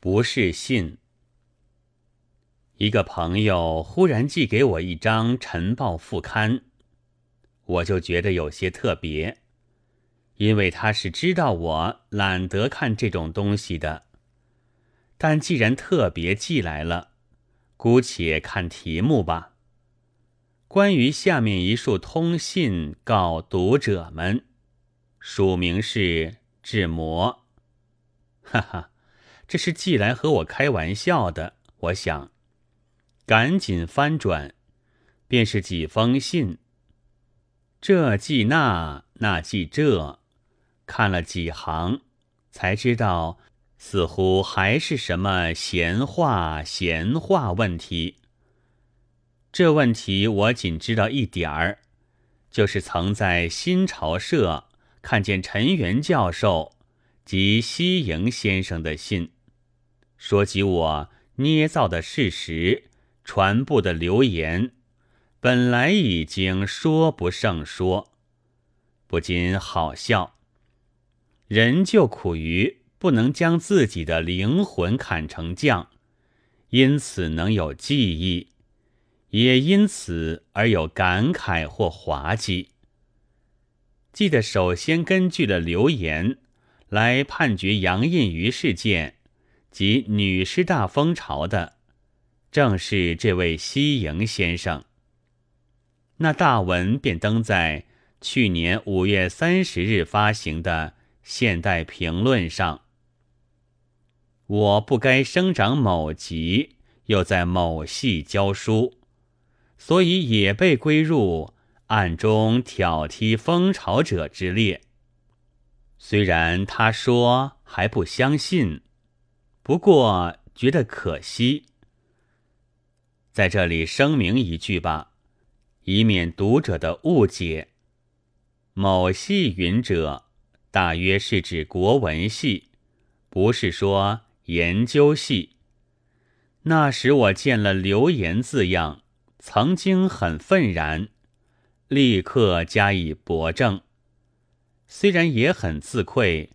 不是信。一个朋友忽然寄给我一张晨报副刊，我就觉得有些特别，因为他是知道我懒得看这种东西的。但既然特别寄来了，姑且看题目吧。关于下面一束通信告读者们，署名是志摩。哈哈，这是寄来和我开玩笑的。我想，赶紧翻转，便是几封信。这记那，那记这，看了几行，才知道，似乎还是什么闲话闲话问题。这问题我仅知道一点儿，就是曾在新潮社看见陈元教授。及西营先生的信，说及我捏造的事实，传布的流言，本来已经说不胜说，不禁好笑。人就苦于不能将自己的灵魂砍成酱，因此能有记忆，也因此而有感慨或滑稽。记得首先根据了流言。来判决杨印鱼事件及女师大风潮的，正是这位西营先生。那大文便登在去年五月三十日发行的《现代评论》上。我不该生长某级，又在某系教书，所以也被归入暗中挑剔风潮者之列。虽然他说还不相信，不过觉得可惜。在这里声明一句吧，以免读者的误解。某系云者，大约是指国文系，不是说研究系。那时我见了“流言”字样，曾经很愤然，立刻加以驳正。虽然也很自愧，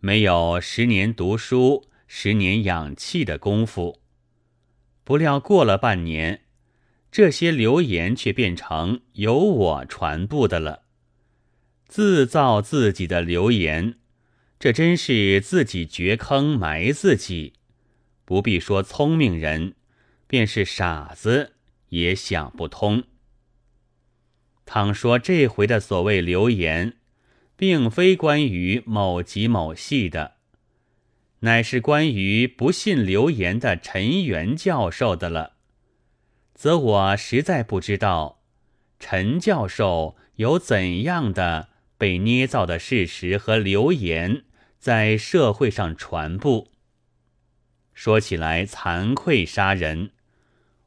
没有十年读书、十年养气的功夫，不料过了半年，这些流言却变成由我传布的了。自造自己的流言，这真是自己掘坑埋自己。不必说聪明人，便是傻子也想不通。倘说这回的所谓流言，并非关于某级某系的，乃是关于不信流言的陈元教授的了。则我实在不知道陈教授有怎样的被捏造的事实和流言在社会上传播。说起来惭愧杀人，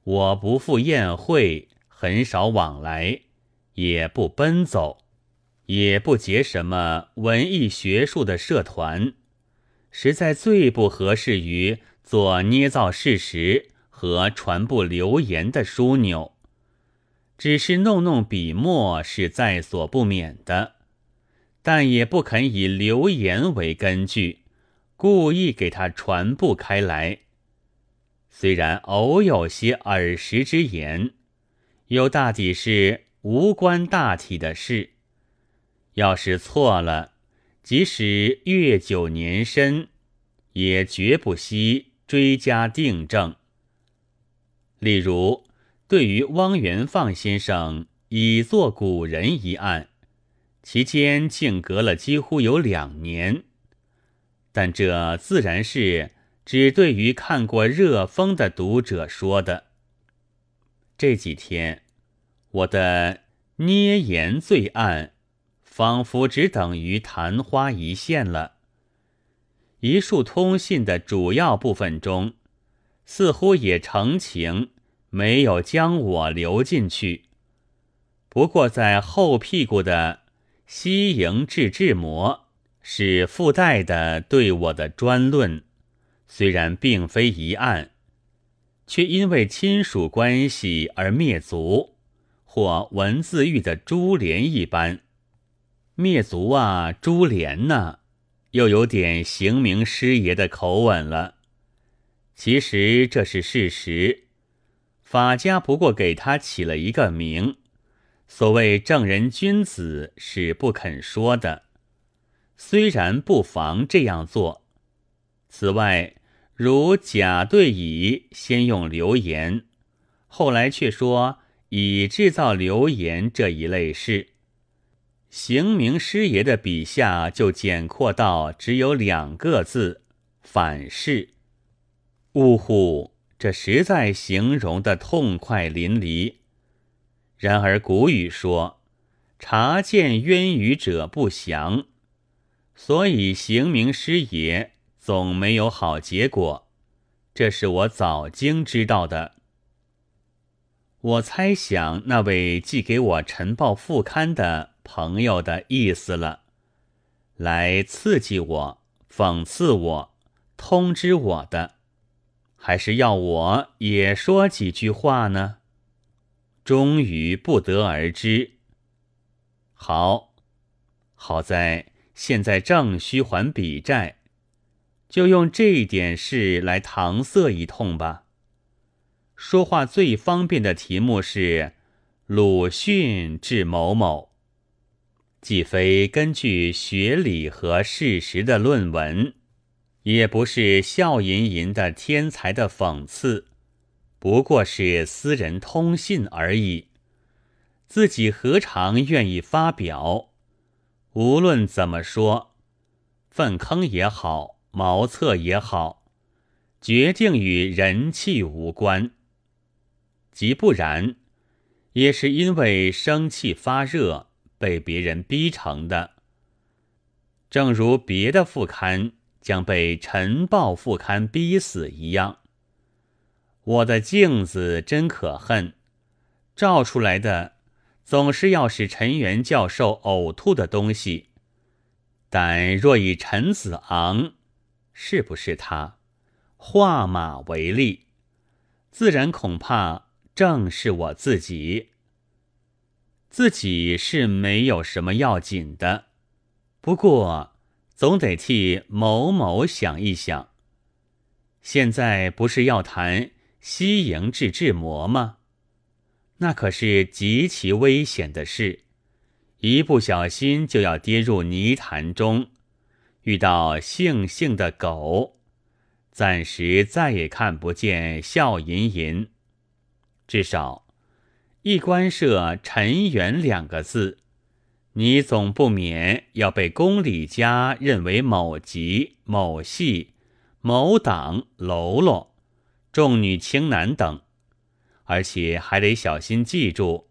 我不赴宴会，很少往来，也不奔走。也不结什么文艺学术的社团，实在最不合适于做捏造事实和传播流言的枢纽。只是弄弄笔墨是在所不免的，但也不肯以流言为根据，故意给他传播开来。虽然偶有些耳识之言，又大抵是无关大体的事。要是错了，即使月久年深，也绝不惜追加订正。例如，对于汪元放先生已作古人一案，其间竟隔了几乎有两年，但这自然是只对于看过热风的读者说的。这几天，我的捏言罪案。仿佛只等于昙花一现了。一束通信的主要部分中，似乎也成情没有将我留进去。不过在后屁股的西营治治魔是附带的对我的专论，虽然并非一案，却因为亲属关系而灭族，或文字狱的株连一般。灭族啊，株连呐，又有点行名师爷的口吻了。其实这是事实。法家不过给他起了一个名，所谓正人君子是不肯说的。虽然不妨这样做。此外，如甲对乙先用流言，后来却说乙制造流言这一类事，行明师爷的笔下就简括到只有两个字：反噬。呜呼！这实在形容的痛快淋漓。然而古语说：“察见渊鱼者不祥”，所以行明师爷总没有好结果。这是我早经知道的。我猜想那位寄给我晨报副刊的朋友的意思了，来刺激我、讽刺我、通知我的。还是要我也说几句话呢？终于不得而知。好，好在现在正需还笔债，就用这点事来搪塞一通吧。说话最方便的题目是鲁迅致某某，既非根据学理和事实的论文。也不是笑吟吟的天才的讽刺，不过是私人通信而已。自己何尝愿意发表？无论怎么说，粪坑也好，茅厕也好，决定与人气无关。即不然，也是因为生气发热，被别人逼成的。正如别的副刊。将被《晨报》副刊逼死一样。我的镜子真可恨，照出来的总是要使陈元教授呕吐的东西。但若以陈子昂，是不是他，画马为例，自然恐怕正是我自己。自己是没有什么要紧的，不过。总得替某某想一想。现在不是要谈西营治治魔吗？那可是极其危险的事，一不小心就要跌入泥潭中，遇到姓姓的狗，暂时再也看不见笑吟吟。至少，一关涉陈元两个字。你总不免要被宫里家认为某籍、某系、某党喽啰、重女轻男等，而且还得小心记住，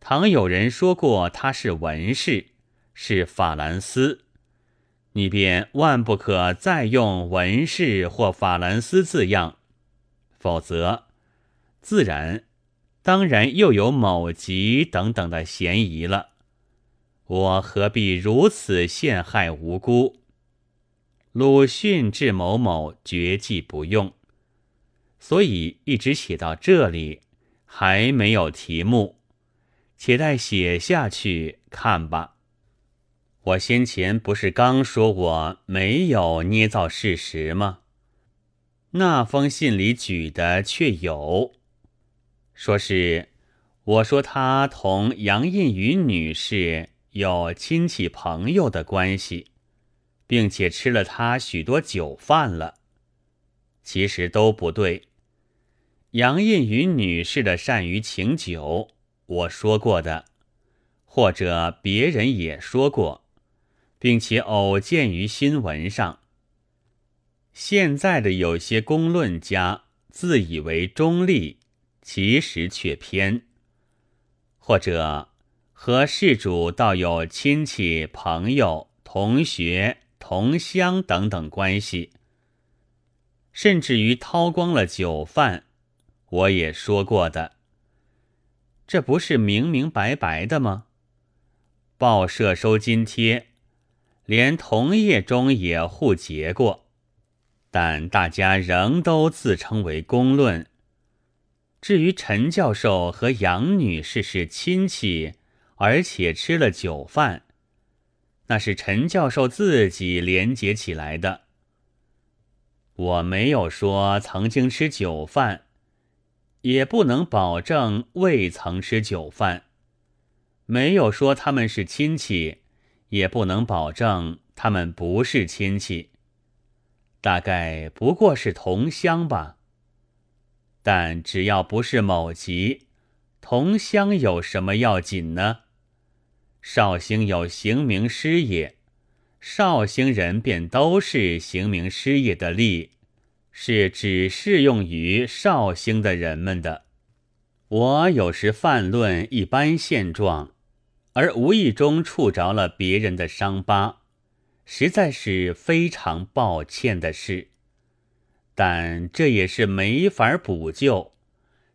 倘有人说过他是文士，是法兰斯，你便万不可再用文士或法兰斯字样，否则，自然，当然又有某籍等等的嫌疑了。我何必如此陷害无辜？鲁迅致某某绝技不用，所以一直写到这里，还没有题目，且待写下去看吧。我先前不是刚说我没有捏造事实吗？那封信里举的却有，说是我说他同杨印宇女士。有亲戚朋友的关系，并且吃了他许多酒饭了。其实都不对。杨印宇女士的善于请酒，我说过的，或者别人也说过，并且偶见于新闻上。现在的有些公论家自以为中立，其实却偏，或者。和事主倒有亲戚、朋友、同学、同乡等等关系，甚至于掏光了酒饭，我也说过的。这不是明明白白的吗？报社收津贴，连同业中也互结过，但大家仍都自称为公论。至于陈教授和杨女士是亲戚。而且吃了酒饭，那是陈教授自己连结起来的。我没有说曾经吃酒饭，也不能保证未曾吃酒饭；没有说他们是亲戚，也不能保证他们不是亲戚。大概不过是同乡吧。但只要不是某级，同乡有什么要紧呢？绍兴有行名师爷。绍兴人便都是行名师爷的吏，是只适用于绍兴的人们的。我有时泛论一般现状，而无意中触着了别人的伤疤，实在是非常抱歉的事。但这也是没法补救，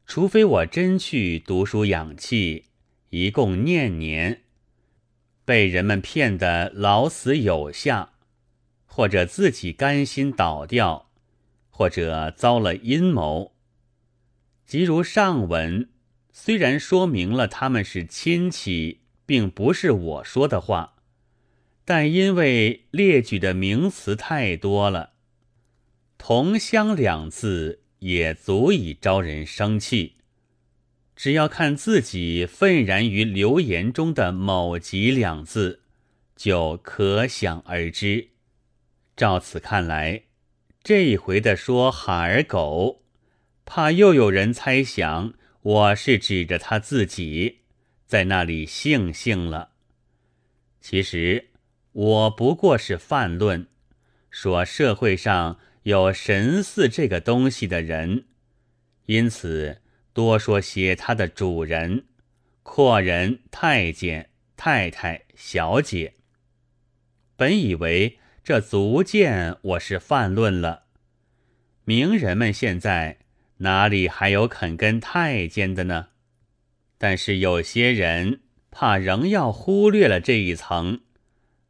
除非我真去读书养气，一共念年。被人们骗得老死有下，或者自己甘心倒掉，或者遭了阴谋。即如上文，虽然说明了他们是亲戚，并不是我说的话，但因为列举的名词太多了，同乡两字也足以招人生气。只要看自己愤然于流言中的某几两字，就可想而知。照此看来，这一回的说哈儿狗，怕又有人猜想我是指着他自己在那里悻悻了。其实我不过是泛论，说社会上有神似这个东西的人，因此。多说些他的主人、阔人、太监、太太、小姐。本以为这足见我是泛论了。名人们现在哪里还有肯跟太监的呢？但是有些人怕仍要忽略了这一层，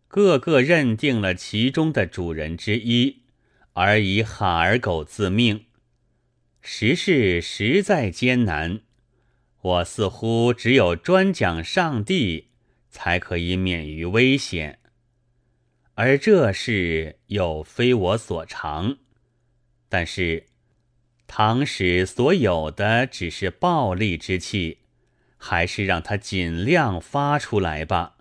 个个认定了其中的主人之一，而以哈儿狗自命。时事实在艰难，我似乎只有专讲上帝，才可以免于危险。而这事又非我所长。但是，唐史所有的只是暴戾之气，还是让他尽量发出来吧。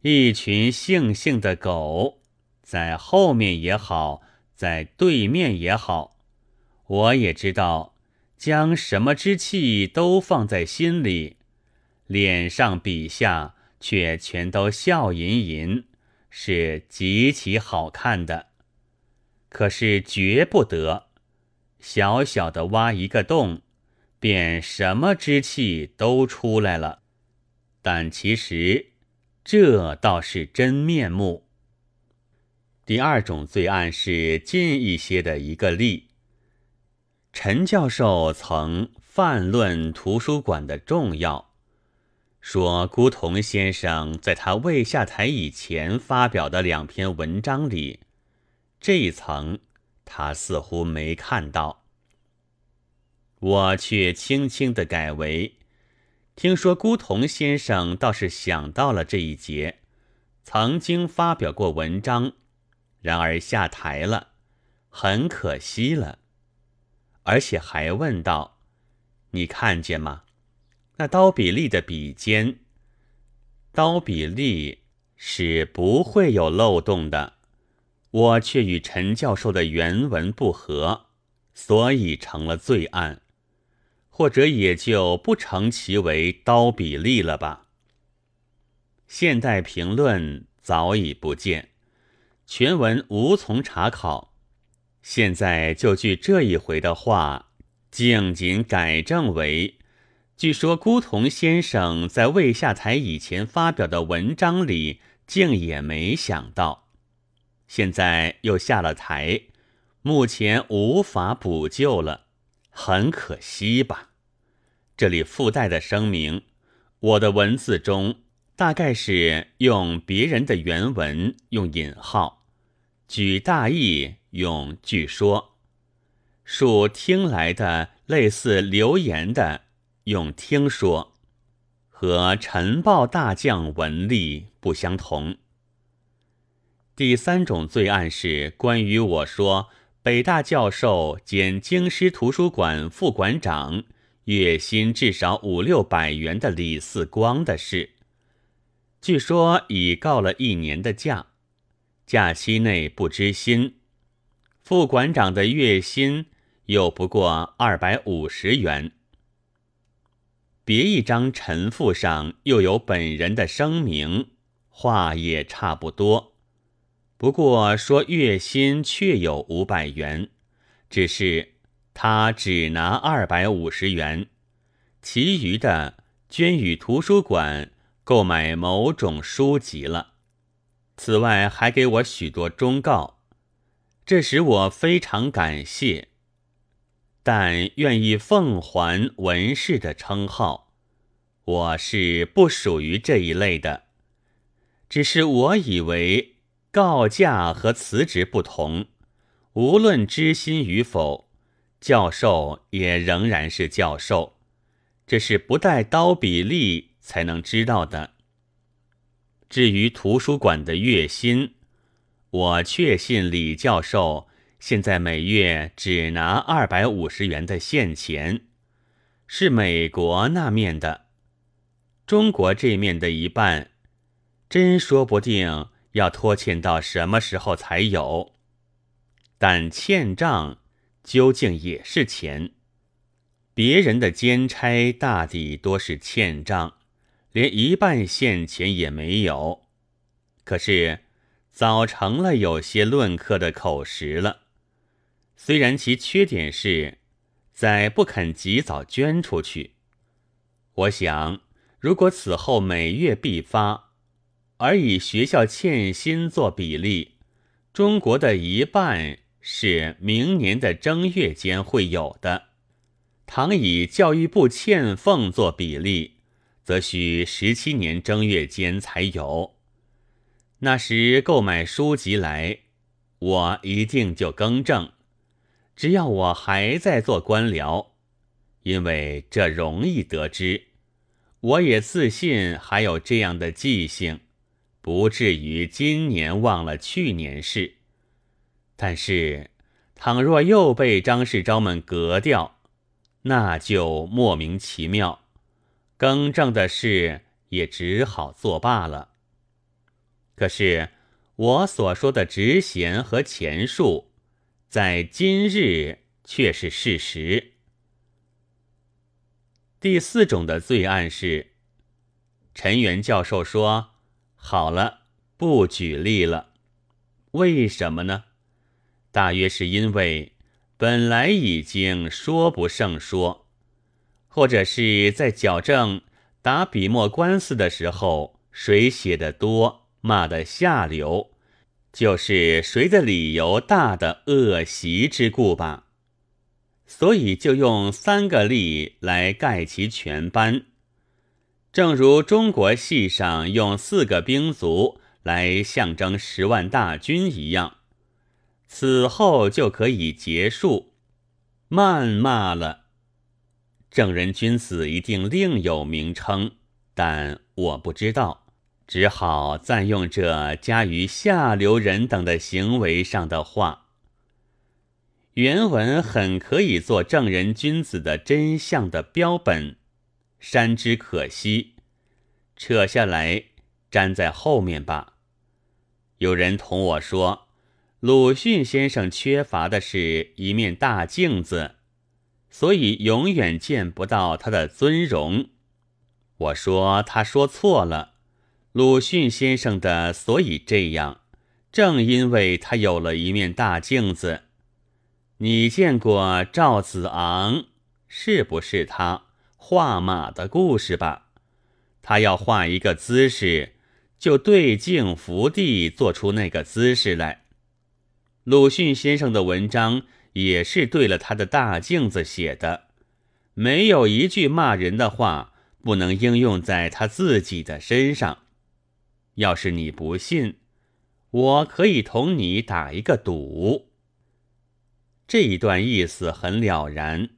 一群悻悻的狗，在后面也好，在对面也好。我也知道，将什么之气都放在心里，脸上笔下却全都笑吟吟，是极其好看的。可是绝不得，小小的挖一个洞，便什么之气都出来了。但其实，这倒是真面目。第二种罪案是近一些的一个例。陈教授曾泛论图书馆的重要，说辜同先生在他未下台以前发表的两篇文章里，这一层他似乎没看到。我却轻轻的改为：听说辜同先生倒是想到了这一节，曾经发表过文章，然而下台了，很可惜了。而且还问道：“你看见吗？那刀比利的笔尖，刀比利是不会有漏洞的。我却与陈教授的原文不合，所以成了罪案，或者也就不成其为刀比利了吧？现代评论早已不见，全文无从查考。”现在就据这一回的话，竟仅改正为：据说辜同先生在未下台以前发表的文章里，竟也没想到，现在又下了台，目前无法补救了，很可惜吧？这里附带的声明，我的文字中大概是用别人的原文用引号，举大意。用据说，属听来的类似流言的，用听说，和晨报大将文例不相同。第三种罪案是关于我说北大教授兼京师图书馆副馆长，月薪至少五六百元的李四光的事。据说已告了一年的假，假期内不知薪。副馆长的月薪又不过二百五十元。别一张陈父上又有本人的声明，话也差不多。不过说月薪确有五百元，只是他只拿二百五十元，其余的捐与图书馆购买某种书籍了。此外还给我许多忠告，这使我非常感谢。但愿意奉还文士的称号，我是不属于这一类的。只是我以为告假和辞职不同，无论知心与否，教授也仍然是教授，这是不带刀笔利才能知道的。至于图书馆的月薪，我确信李教授。现在每月只拿二百五十元的现钱，是美国那面的，中国这面的一半，真说不定要拖欠到什么时候才有。但欠账究竟也是钱，别人的兼差大抵多是欠账，连一半现钱也没有。可是早成了有些论客的口实了。虽然其缺点是，在不肯及早捐出去。我想，如果此后每月必发，而以学校欠薪做比例，中国的一半是明年的正月间会有的；倘以教育部欠俸做比例，则需十七年正月间才有。那时购买书籍来，我一定就更正。只要我还在做官僚，因为这容易得知，我也自信还有这样的记性，不至于今年忘了去年事。但是，倘若又被张世钊们革掉，那就莫名其妙，更正的事也只好作罢了。可是，我所说的职衔和钱数。在今日却是事实。第四种的罪案是，陈元教授说：“好了，不举例了。为什么呢？大约是因为本来已经说不胜说，或者是在矫正打笔墨官司的时候，谁写的多，骂的下流。”就是谁的理由大的恶习之故吧，所以就用三个例来盖其全班，正如中国戏上用四个兵卒来象征十万大军一样，此后就可以结束。谩骂了，正人君子一定另有名称，但我不知道。只好暂用这加于下流人等的行为上的话。原文很可以做正人君子的真相的标本，删之可惜，扯下来粘在后面吧。有人同我说，鲁迅先生缺乏的是一面大镜子，所以永远见不到他的尊容。我说他说错了。鲁迅先生的所以这样，正因为他有了一面大镜子。你见过赵子昂是不是他画马的故事吧？他要画一个姿势，就对镜伏地做出那个姿势来。鲁迅先生的文章也是对了他的大镜子写的，没有一句骂人的话不能应用在他自己的身上。要是你不信，我可以同你打一个赌。这一段意思很了然，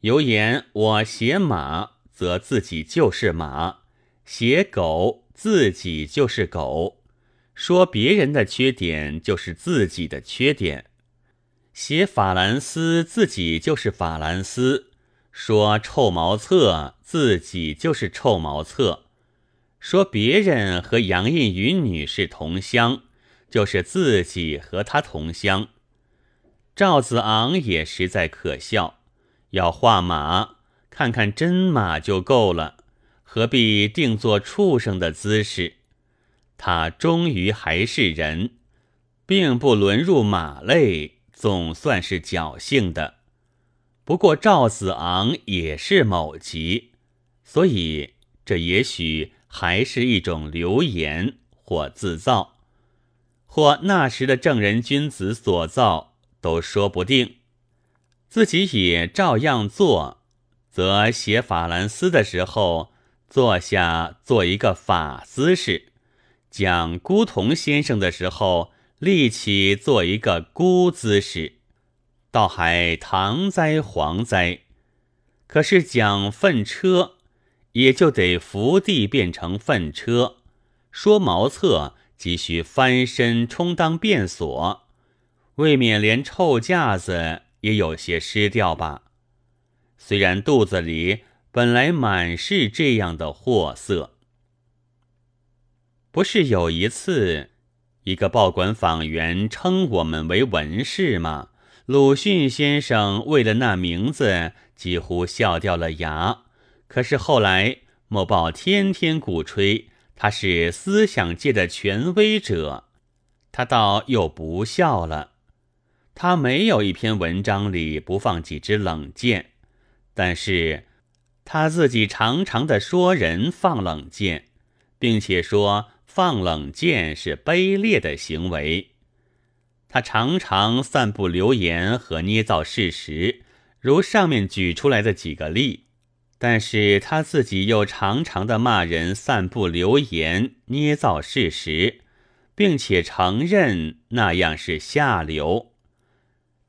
有言我写马，则自己就是马；写狗，自己就是狗。说别人的缺点，就是自己的缺点。写法兰斯自己就是法兰斯，说臭茅厕自己就是臭茅厕，说别人和杨印云女士同乡，就是自己和他同乡。赵子昂也实在可笑，要画马，看看真马就够了，何必定做畜生的姿势？他终于还是人，并不沦入马类，总算是侥幸的。不过赵子昂也是某级，所以这也许还是一种流言，或自造，或那时的正人君子所造。都说不定，自己也照样做，则写法兰斯的时候坐下做一个法姿势；讲孤童先生的时候立起做一个孤姿势，倒还唐哉皇哉。可是讲粪车，也就得伏地变成粪车；说茅厕，急需翻身充当便所。未免连臭架子也有些失掉吧。虽然肚子里本来满是这样的货色，不是有一次，一个报馆访员称我们为文士吗？鲁迅先生为了那名字几乎笑掉了牙。可是后来某报天天鼓吹他是思想界的权威者，他倒又不笑了。他没有一篇文章里不放几支冷箭，但是他自己常常的说人放冷箭，并且说放冷箭是卑劣的行为。他常常散布流言和捏造事实，如上面举出来的几个例。但是他自己又常常的骂人散布流言、捏造事实，并且承认那样是下流。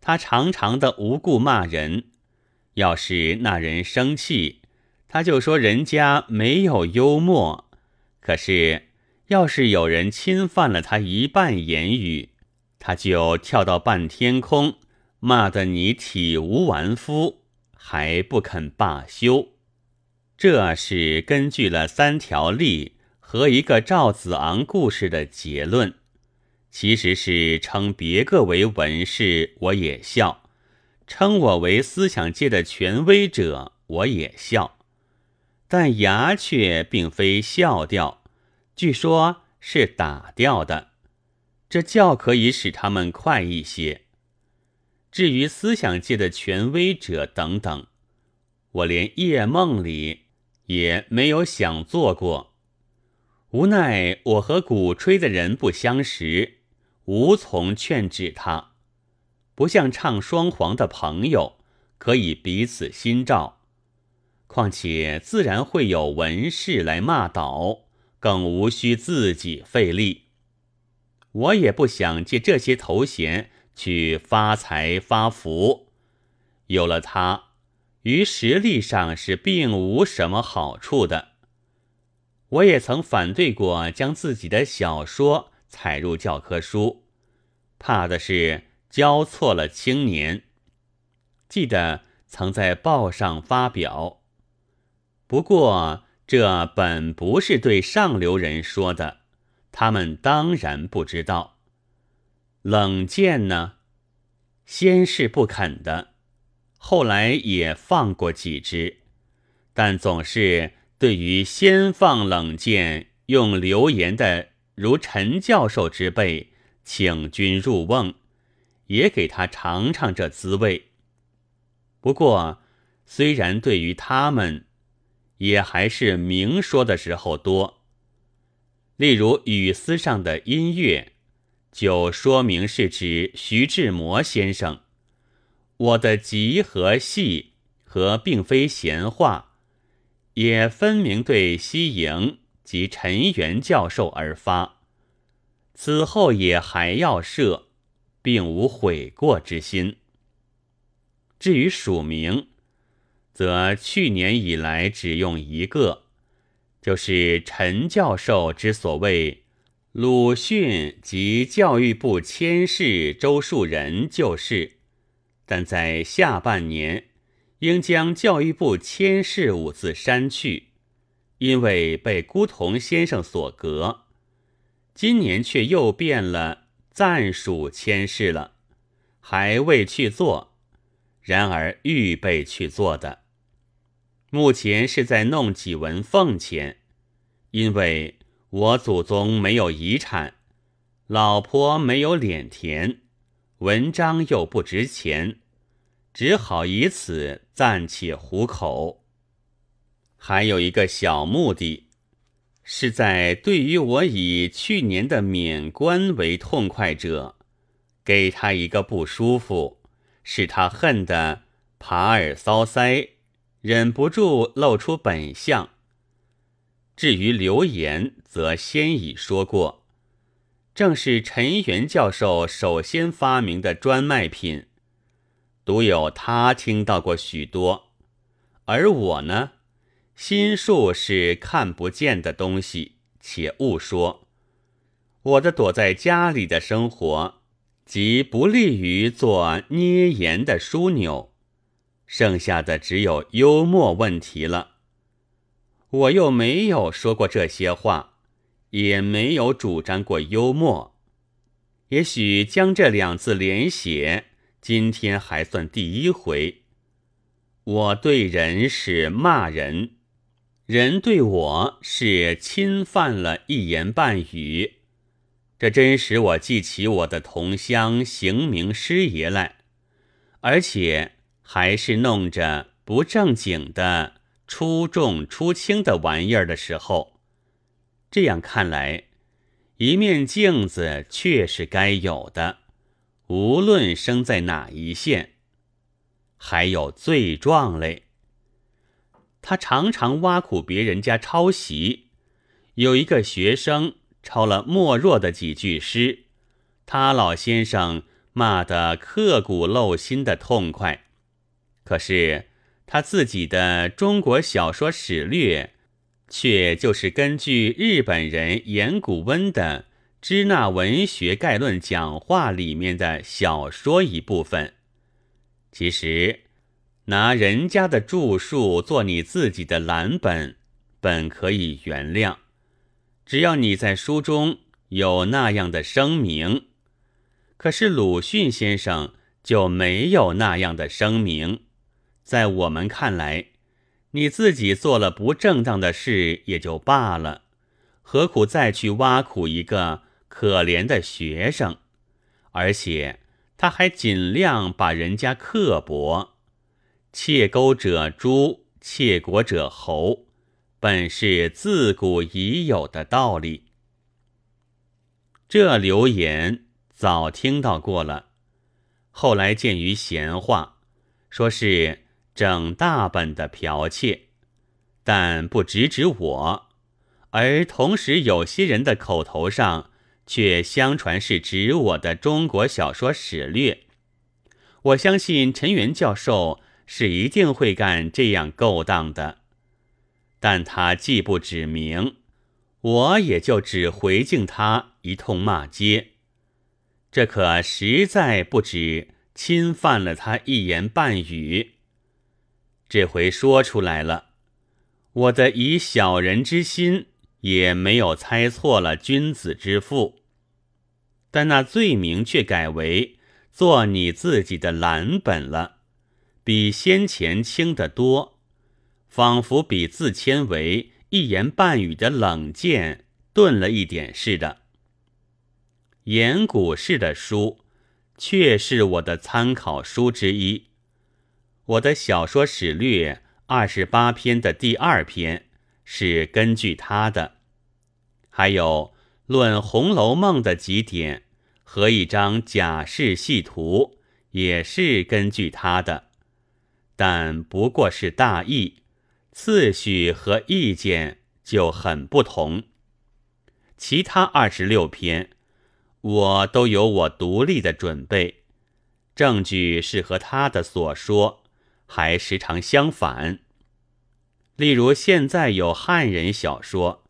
他常常的无故骂人，要是那人生气，他就说人家没有幽默；可是要是有人侵犯了他一半言语，他就跳到半天空，骂得你体无完肤，还不肯罢休。这是根据了三条例和一个赵子昂故事的结论。其实是称别个为文士，我也笑；称我为思想界的权威者，我也笑。但牙却并非笑掉，据说是打掉的。这叫可以使他们快一些。至于思想界的权威者等等，我连夜梦里也没有想做过。无奈我和鼓吹的人不相识。无从劝止他，不像唱双簧的朋友可以彼此心照。况且自然会有文士来骂倒，更无需自己费力。我也不想借这些头衔去发财发福，有了它，于实力上是并无什么好处的。我也曾反对过将自己的小说。采入教科书，怕的是教错了青年。记得曾在报上发表，不过这本不是对上流人说的，他们当然不知道。冷箭呢，先是不肯的，后来也放过几支，但总是对于先放冷箭用流言的。如陈教授之辈，请君入瓮，也给他尝尝这滋味。不过，虽然对于他们，也还是明说的时候多。例如语丝上的音乐，就说明是指徐志摩先生。我的集和戏和并非闲话，也分明对西营。及陈元教授而发，此后也还要设，并无悔过之心。至于署名，则去年以来只用一个，就是陈教授之所谓鲁迅及教育部签事周树人，就是但在下半年应将教育部签事五字删去，因为被孤童先生所革。今年却又变了暂属签事了，还未去做，然而预备去做的。目前是在弄几文俸钱，因为我祖宗没有遗产，老婆没有脸田，文章又不值钱。只好以此暂且糊口。还有一个小目的，是在对于我以去年的免官为痛快者，给他一个不舒服，使他恨得耙耳搔腮，忍不住露出本相。至于流言，则先已说过，正是陈元教授首先发明的专卖品。独有他听到过许多，而我呢，心术是看不见的东西，且勿说。我的躲在家里的生活，即不利于做捏盐的枢纽，剩下的只有幽默问题了。我又没有说过这些话，也没有主张过幽默。也许将这两字连写。今天还算第一回，我对人是骂人，人对我是侵犯了一言半语，这真使我记起我的同乡邢明师爷来，而且还是弄着不正经的出重出轻的玩意儿的时候，这样看来，一面镜子确是该有的。无论生在哪一县，还有罪状嘞。他常常挖苦别人家抄袭，有一个学生抄了莫若的几句诗，他老先生骂得刻骨镂心的痛快。可是他自己的《中国小说史略》，却就是根据日本人岩谷温的。支那文学概论讲话里面的小说一部分，其实拿人家的著述做你自己的蓝本，本可以原谅，只要你在书中有那样的声明。可是鲁迅先生就没有那样的声明，在我们看来，你自己做了不正当的事也就罢了，何苦再去挖苦一个？可怜的学生，而且他还尽量把人家刻薄，窃钩者诛，窃国者侯，本是自古已有的道理。这流言早听到过了，后来见于闲话，说是整大本的剽窃，但不直指我，而同时有些人的口头上。却相传是指我的《中国小说史略》，我相信陈元教授是一定会干这样勾当的，但他既不指明，我也就只回敬他一通骂街，这可实在不止侵犯了他一言半语。这回说出来了，我的以小人之心。也没有猜错了君子之腹，但那罪名却改为做你自己的蓝本了，比先前轻得多，仿佛比自谦为一言半语的冷箭钝了一点似的。言古氏的书，却是我的参考书之一，我的小说史略二十八篇的第二篇是根据他的。还有论《红楼梦》的几点和一张假事细图，也是根据他的，但不过是大意，次序和意见就很不同。其他二十六篇，我都有我独立的准备，证据是和他的所说还时常相反。例如现在有汉人小说。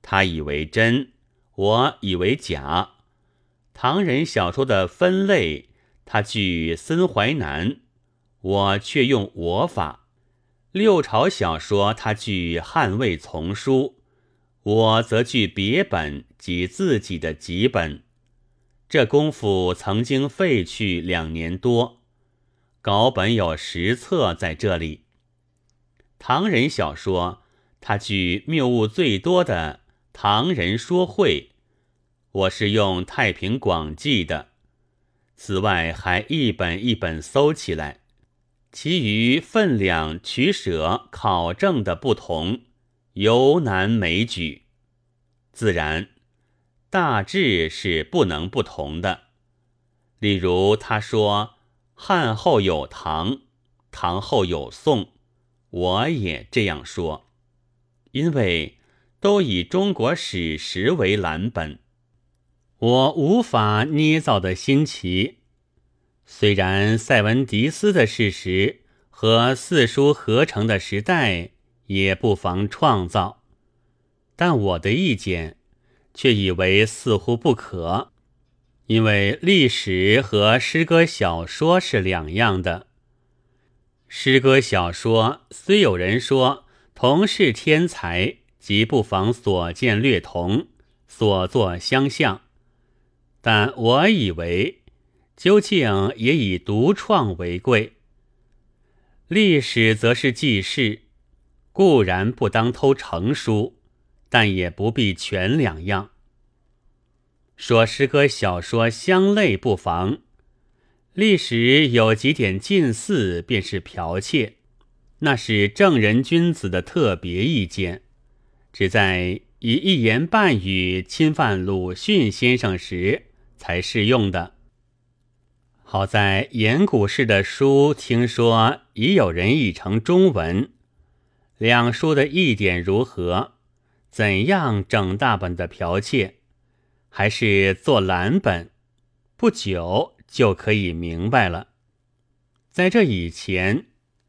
他以为真，我以为假。唐人小说的分类，他据森淮南，我却用我法；六朝小说他据汉魏丛书，我则据别本及自己的几本。这功夫曾经废去两年多，稿本有十册在这里。唐人小说，他据谬误最多的《唐人说会》，我是用《太平广记》的。此外还一本一本搜起来，其余分量取舍考证的不同，尤难枚举。自然，大致是不能不同的。例如他说汉后有唐，唐后有宋，我也这样说，因为都以中国史实为蓝本。我无法捏造的新奇，虽然塞文迪斯的事实和四书合成的时代也不妨创造，但我的意见却以为似乎不可，因为历史和诗歌小说是两样的。诗歌小说虽有人说同是天才，即不妨所见略同，所作相像。但我以为，究竟也以独创为贵。历史则是记事，固然不当偷成书，但也不必全两样。说诗歌小说相类不妨，历史有几点近似，便是剽窃，那是正人君子的特别意见，只在以一言半语侵犯鲁迅先生时。才适用的。好在严古氏的书，听说已有人译成中文。两书的译点如何？怎样整大本的剽窃？还是做蓝本？不久就可以明白了。在这以前，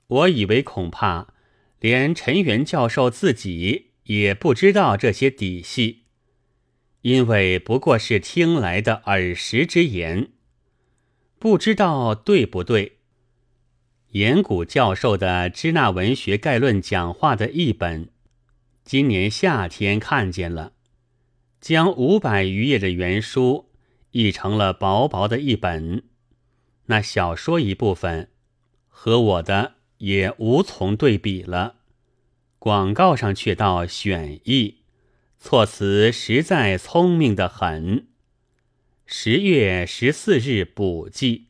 我以为恐怕连陈元教授自己也不知道这些底细。因为不过是听来的耳识之言，不知道对不对。严古教授的《支那文学概论》讲话的译本，今年夏天看见了，将五百余页的原书译成了薄薄的一本。那小说一部分和我的也无从对比了，广告上却道选译。措辞实在聪明的很。十月十四日补记。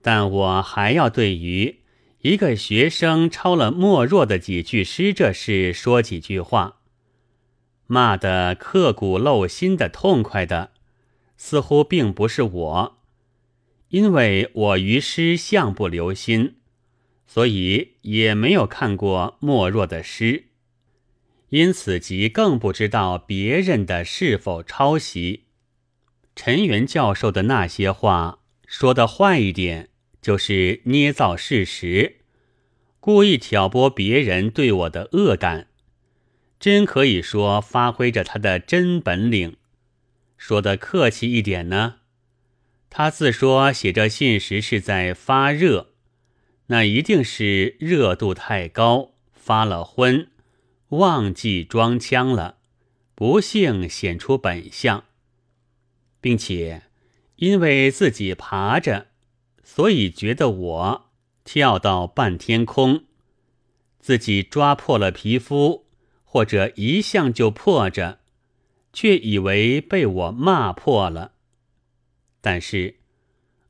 但我还要对于一个学生抄了莫若的几句诗这事说几句话。骂得刻骨镂心的痛快的，似乎并不是我，因为我于诗向不留心，所以也没有看过莫若的诗。因此，即更不知道别人的是否抄袭。陈元教授的那些话说的坏一点，就是捏造事实，故意挑拨别人对我的恶感。真可以说发挥着他的真本领。说的客气一点呢，他自说写这信时是在发热，那一定是热度太高，发了昏。忘记装腔了，不幸显出本相，并且因为自己爬着，所以觉得我跳到半天空，自己抓破了皮肤，或者一向就破着，却以为被我骂破了。但是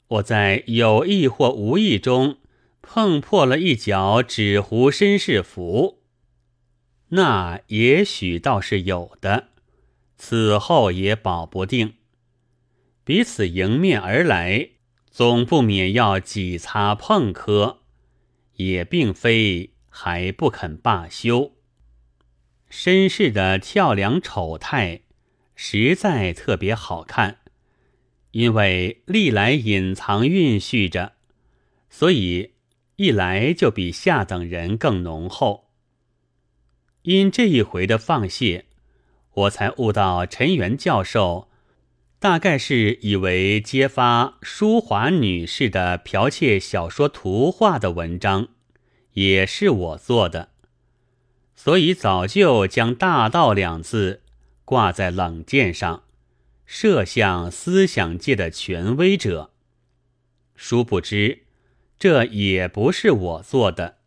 我在有意或无意中碰破了一角纸糊绅士服。那也许倒是有的，此后也保不定。彼此迎面而来，总不免要几擦碰磕，也并非还不肯罢休。绅士的跳梁丑态，实在特别好看，因为历来隐藏蕴蓄着，所以一来就比下等人更浓厚。因这一回的放泄，我才悟到陈元教授大概是以为揭发淑华女士的剽窃小说图画的文章也是我做的，所以早就将“大道”两字挂在冷箭上，射向思想界的权威者。殊不知，这也不是我做的。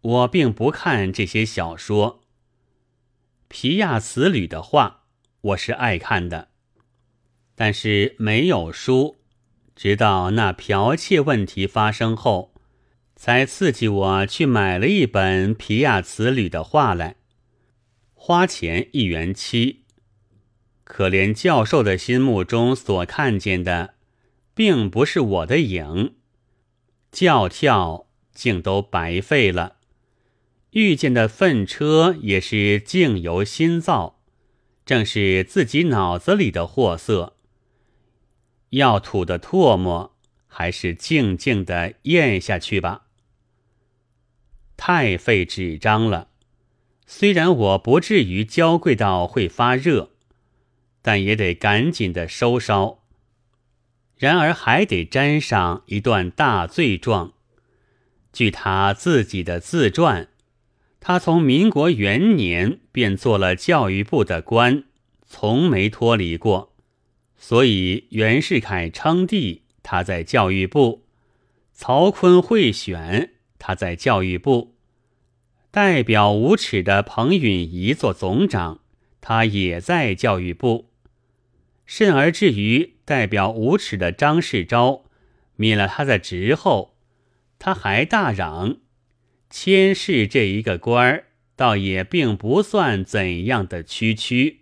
我并不看这些小说，皮亚此旅的话我是爱看的。但是没有书，直到那剽窃问题发生后，才刺激我去买了一本皮亚茨吕的画来，花钱一元七。可怜教授的心目中所看见的，并不是我的影，教跳竟都白费了，遇见的粪车也是境由心造，正是自己脑子里的货色。要吐的唾沫，还是静静的咽下去吧。太费纸张了，虽然我不至于娇贵到会发热，但也得赶紧的收烧。然而还得沾上一段大罪状。据他自己的自传，他从民国元年便做了教育部的官，从没脱离过。所以袁世凯称帝，他在教育部；曹锟贿选，他在教育部；代表无耻的彭允仪做总长，他也在教育部。甚而至于代表无耻的张世钊，免了他的职后，他还大嚷：千世这一个官儿，倒也并不算怎样的区区，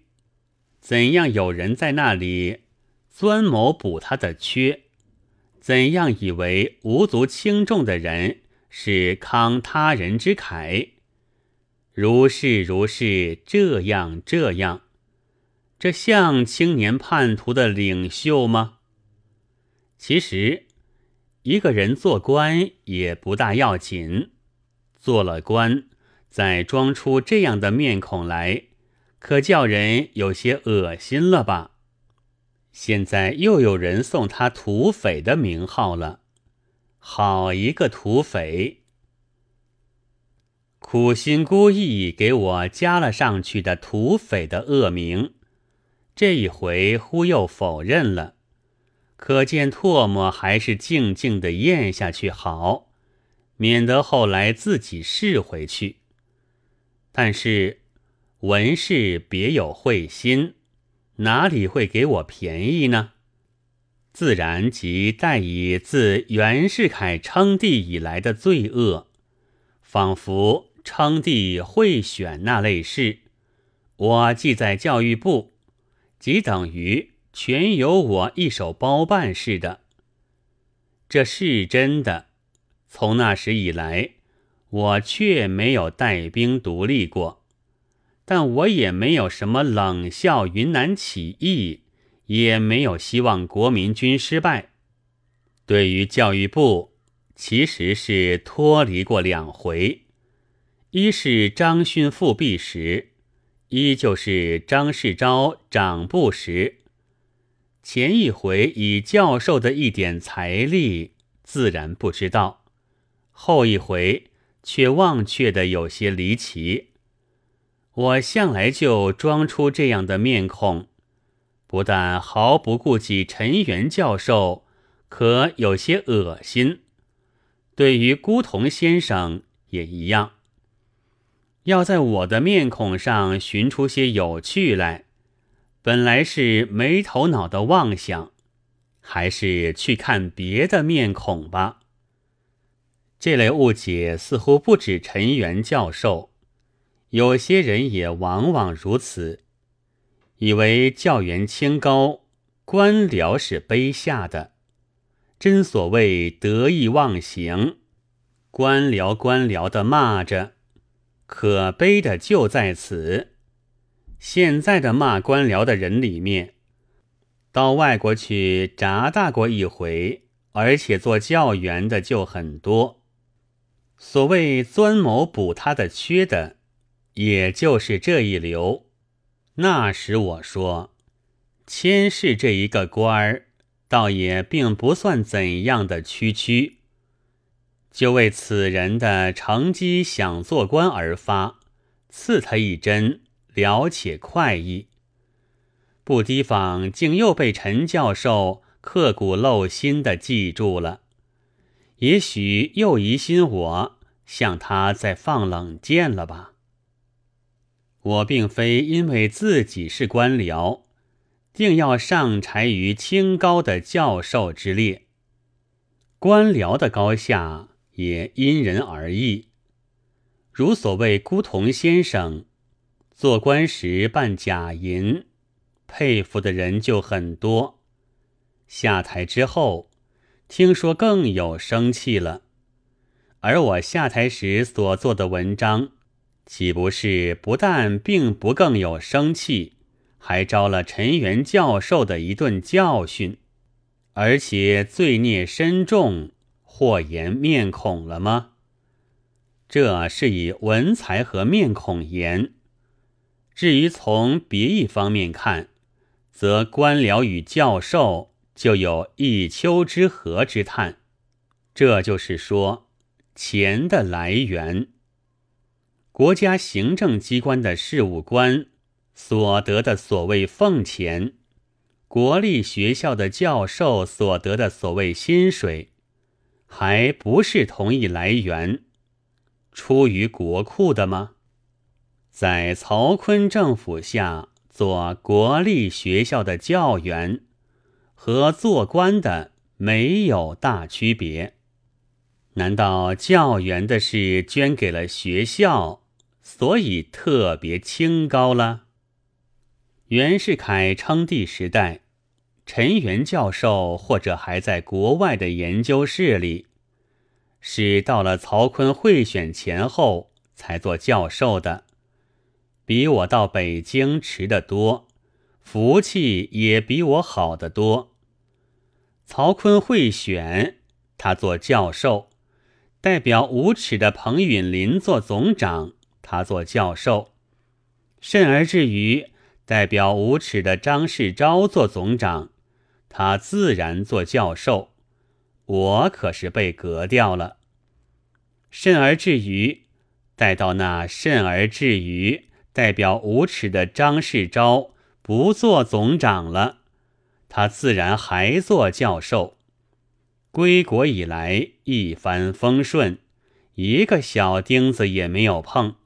怎样有人在那里？钻谋补他的缺，怎样以为无足轻重的人是慷他人之慨？如是如是，这样这样，这像青年叛徒的领袖吗？其实，一个人做官也不大要紧，做了官再装出这样的面孔来，可叫人有些恶心了吧？现在又有人送他土匪的名号了，好一个土匪！苦心孤诣给我加了上去的土匪的恶名，这一回忽又否认了，可见唾沫还是静静的咽下去好，免得后来自己试回去。但是文士别有慧心。哪里会给我便宜呢？自然即代以自袁世凯称帝以来的罪恶，仿佛称帝贿选那类事，我记在教育部，即等于全由我一手包办似的。这是真的。从那时以来，我却没有带兵独立过。但我也没有什么冷笑云南起义，也没有希望国民军失败。对于教育部，其实是脱离过两回：一是张勋复辟时，一就是张世钊掌部时。前一回以教授的一点财力，自然不知道；后一回却忘却的有些离奇。我向来就装出这样的面孔，不但毫不顾及陈元教授，可有些恶心；对于孤童先生也一样。要在我的面孔上寻出些有趣来，本来是没头脑的妄想，还是去看别的面孔吧。这类误解似乎不止陈元教授。有些人也往往如此，以为教员清高，官僚是卑下的。真所谓得意忘形，官僚官僚的骂着，可悲的就在此。现在的骂官僚的人里面，到外国去扎大过一回，而且做教员的就很多。所谓钻谋补他的缺的。也就是这一流，那时我说，千氏这一个官儿，倒也并不算怎样的区区，就为此人的乘机想做官而发，刺他一针，了且快意。不提防，竟又被陈教授刻骨镂心的记住了。也许又疑心我向他再放冷箭了吧？我并非因为自己是官僚，定要上柴于清高的教授之列。官僚的高下也因人而异。如所谓孤童先生，做官时办假银。佩服的人就很多，下台之后，听说更有生气了。而我下台时所做的文章，岂不是不但并不更有生气，还招了陈元教授的一顿教训，而且罪孽深重，或言面孔了吗？这是以文才和面孔言。至于从别一方面看，则官僚与教授就有一丘之貉之叹，这就是说，钱的来源。国家行政机关的事务官所得的所谓俸钱，国立学校的教授所得的所谓薪水，还不是同一来源，出于国库的吗？在曹锟政府下。做国立学校的教员和做官的没有大区别，难道教员的事捐给了学校，所以特别清高了？袁世凯称帝时代，陈元教授或者还在国外的研究室里，是到了曹锟贿选前后才做教授的。比我到北京迟得多，福气也比我好得多。曹锟贿选，他做教授；代表无耻的彭允麟做总长，他做教授；甚而至于代表无耻的张世钊做总长，他自然做教授。我可是被革掉了。甚而至于待到那甚而至于。代表无耻的张世钊不做总长了，他自然还做教授。归国以来一帆风顺，一个小钉子也没有碰。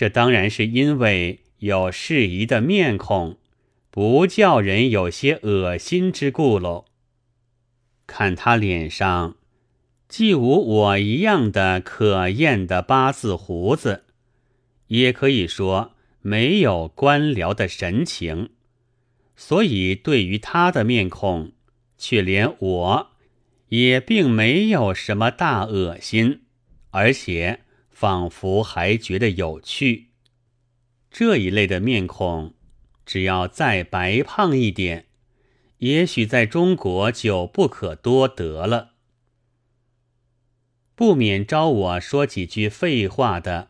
这当然是因为有适宜的面孔，不叫人有些恶心之故喽。看他脸上，既无我一样的可厌的八字胡子。也可以说没有官僚的神情，所以对于他的面孔，却连我也并没有什么大恶心，而且仿佛还觉得有趣。这一类的面孔，只要再白胖一点，也许在中国就不可多得了。不免招我说几句废话的。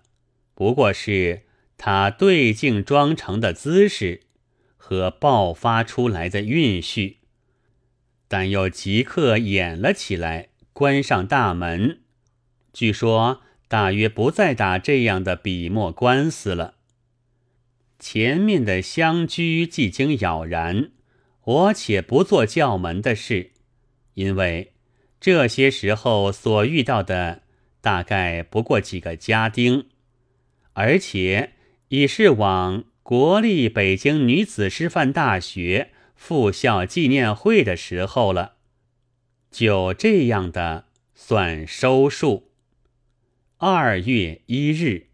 不过是他对镜装成的姿势和爆发出来的韵序，但又即刻演了起来，关上大门。据说大约不再打这样的笔墨官司了。前面的相居既经杳然，我且不做叫门的事，因为这些时候所遇到的大概不过几个家丁。而且已是往国立北京女子师范大学复校纪念会的时候了，就这样的算收束。二月一日。